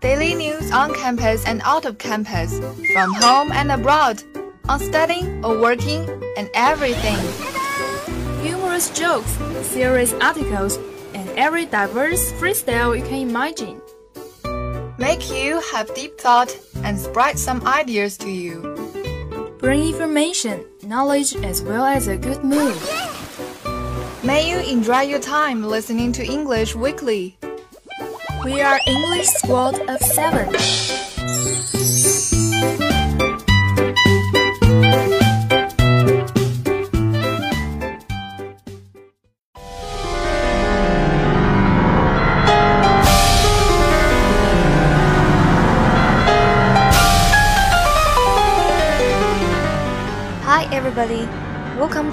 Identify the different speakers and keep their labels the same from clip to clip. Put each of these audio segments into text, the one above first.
Speaker 1: Daily news on campus and out of campus, from home and abroad, on studying or working, and everything.
Speaker 2: Humorous jokes, serious articles, and every diverse freestyle you can imagine.
Speaker 1: Make you have deep thought and spread some ideas to you.
Speaker 2: Bring information, knowledge, as well as a good mood.
Speaker 1: May you enjoy your time listening to English Weekly.
Speaker 2: We are English Squad of Seven.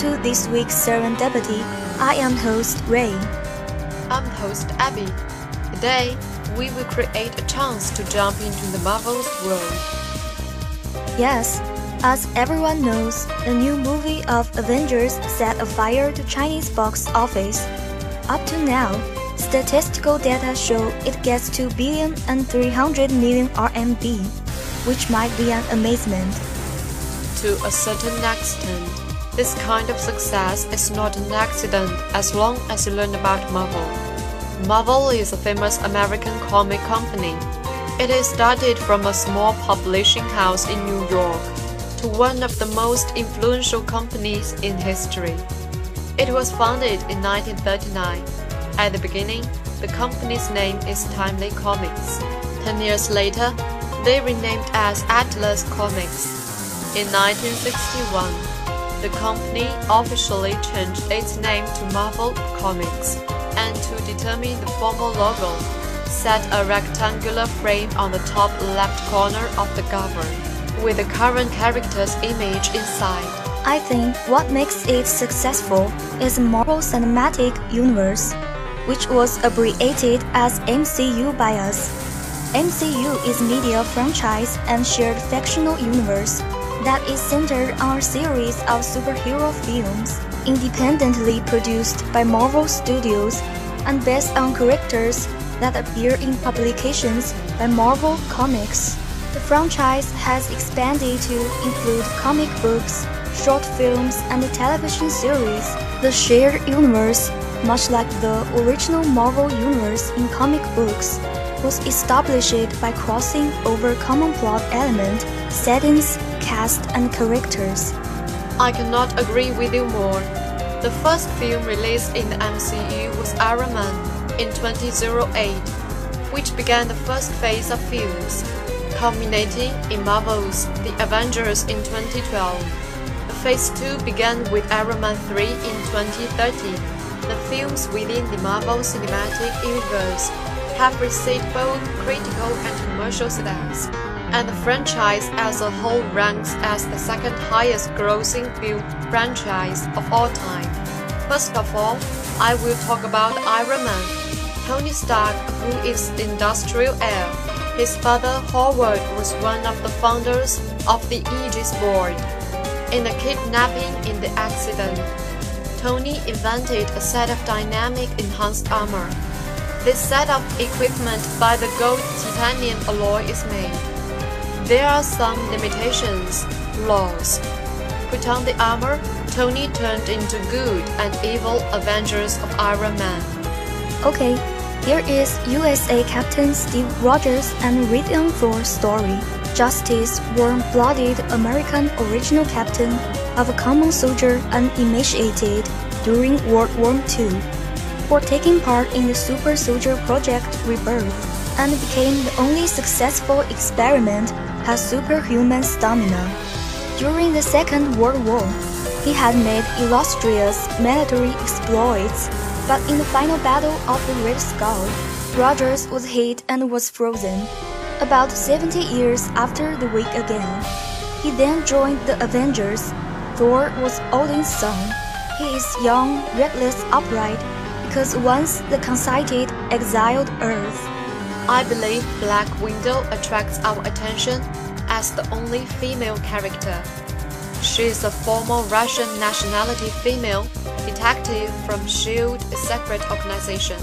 Speaker 3: To this week's Serendipity. I am host Ray.
Speaker 4: I'm host Abby. Today, we will create a chance to jump into the Marvel's world.
Speaker 3: Yes, as everyone knows, the new movie of Avengers set afire to Chinese box office. Up to now, statistical data show it gets 2 billion and 300 million RMB, which might be an amazement.
Speaker 4: To a certain extent, this kind of success is not an accident as long as you learn about Marvel. Marvel is a famous American comic company. It is started from a small publishing house in New York to one of the most influential companies in history. It was founded in 1939. At the beginning, the company's name is Timely Comics. Ten years later, they renamed as Atlas Comics. In 1961, the company officially changed its name to Marvel Comics, and to determine the formal logo, set a rectangular frame on the top left corner of the cover, with the current character's image inside.
Speaker 3: I think what makes it successful is Marvel Cinematic Universe, which was abbreviated as MCU by us. MCU is media franchise and shared fictional universe that is centered on a series of superhero films, independently produced by Marvel Studios and based on characters that appear in publications by Marvel Comics. The franchise has expanded to include comic books, short films, and television series. The shared universe, much like the original Marvel universe in comic books, was established by crossing over common plot element, settings, cast, and characters.
Speaker 4: I cannot agree with you more. The first film released in the MCU was Iron Man in 2008, which began the first phase of films, culminating in Marvel's The Avengers in 2012. The phase 2 began with Iron Man 3 in 2013. The films within the Marvel Cinematic Universe have received both critical and commercial success, and the franchise as a whole ranks as the second highest grossing film franchise of all time. First of all, I will talk about Iron Man. Tony Stark, who is industrial heir. His father Howard was one of the founders of the Aegis Board. In a kidnapping in the accident, Tony invented a set of dynamic enhanced armor. This set of equipment by the gold titanium alloy is made. There are some limitations, laws. Put on the armor, Tony turned into good and evil Avengers of Iron Man.
Speaker 3: Okay, here is USA Captain Steve Rogers and Raytheon Thor story. Justice, warm-blooded American original captain of a common soldier unemaciated during World War II, for taking part in the Super Soldier Project Rebirth, and became the only successful experiment has superhuman stamina. During the Second World War, he had made illustrious military exploits, but in the final battle of the Red Skull, Rogers was hit and was frozen. About 70 years after the week again, he then joined the Avengers. Thor was Odin's son. He is young, reckless, upright, because once the conceited exiled Earth.
Speaker 4: I believe Black Widow attracts our attention as the only female character. She is a former Russian nationality female detective from SHIELD a secret organization.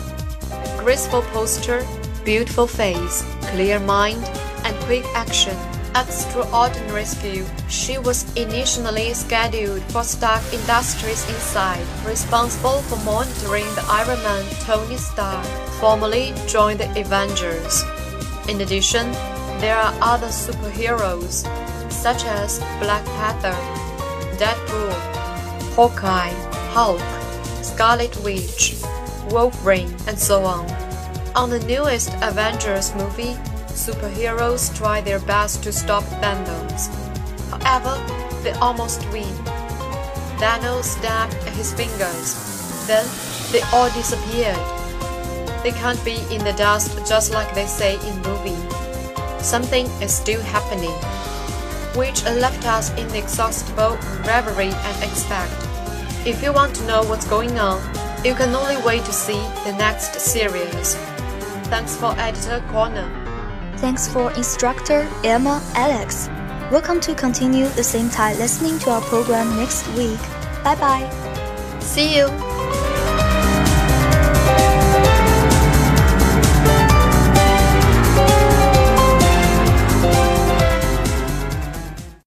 Speaker 4: Graceful posture, beautiful face, clear mind, and quick action. Extraordinary skill. She was initially scheduled for Stark Industries Inside, responsible for monitoring the Iron Man Tony Stark, formerly joined the Avengers. In addition, there are other superheroes, such as Black Panther, Deadpool, Hawkeye, Hulk, Scarlet Witch, Wolverine, and so on. On the newest Avengers movie, superheroes try their best to stop Thanos. However, they almost win. Thanos snapped his fingers. Then they all disappeared. They can't be in the dust just like they say in movie. Something is still happening, which left us in inexhaustible reverie and expect. If you want to know what's going on, you can only wait to see the next series. Thanks for Editor Corner.
Speaker 3: Thanks for instructor Emma Alex. Welcome to continue the same time listening to our program next week. Bye bye.
Speaker 4: See you.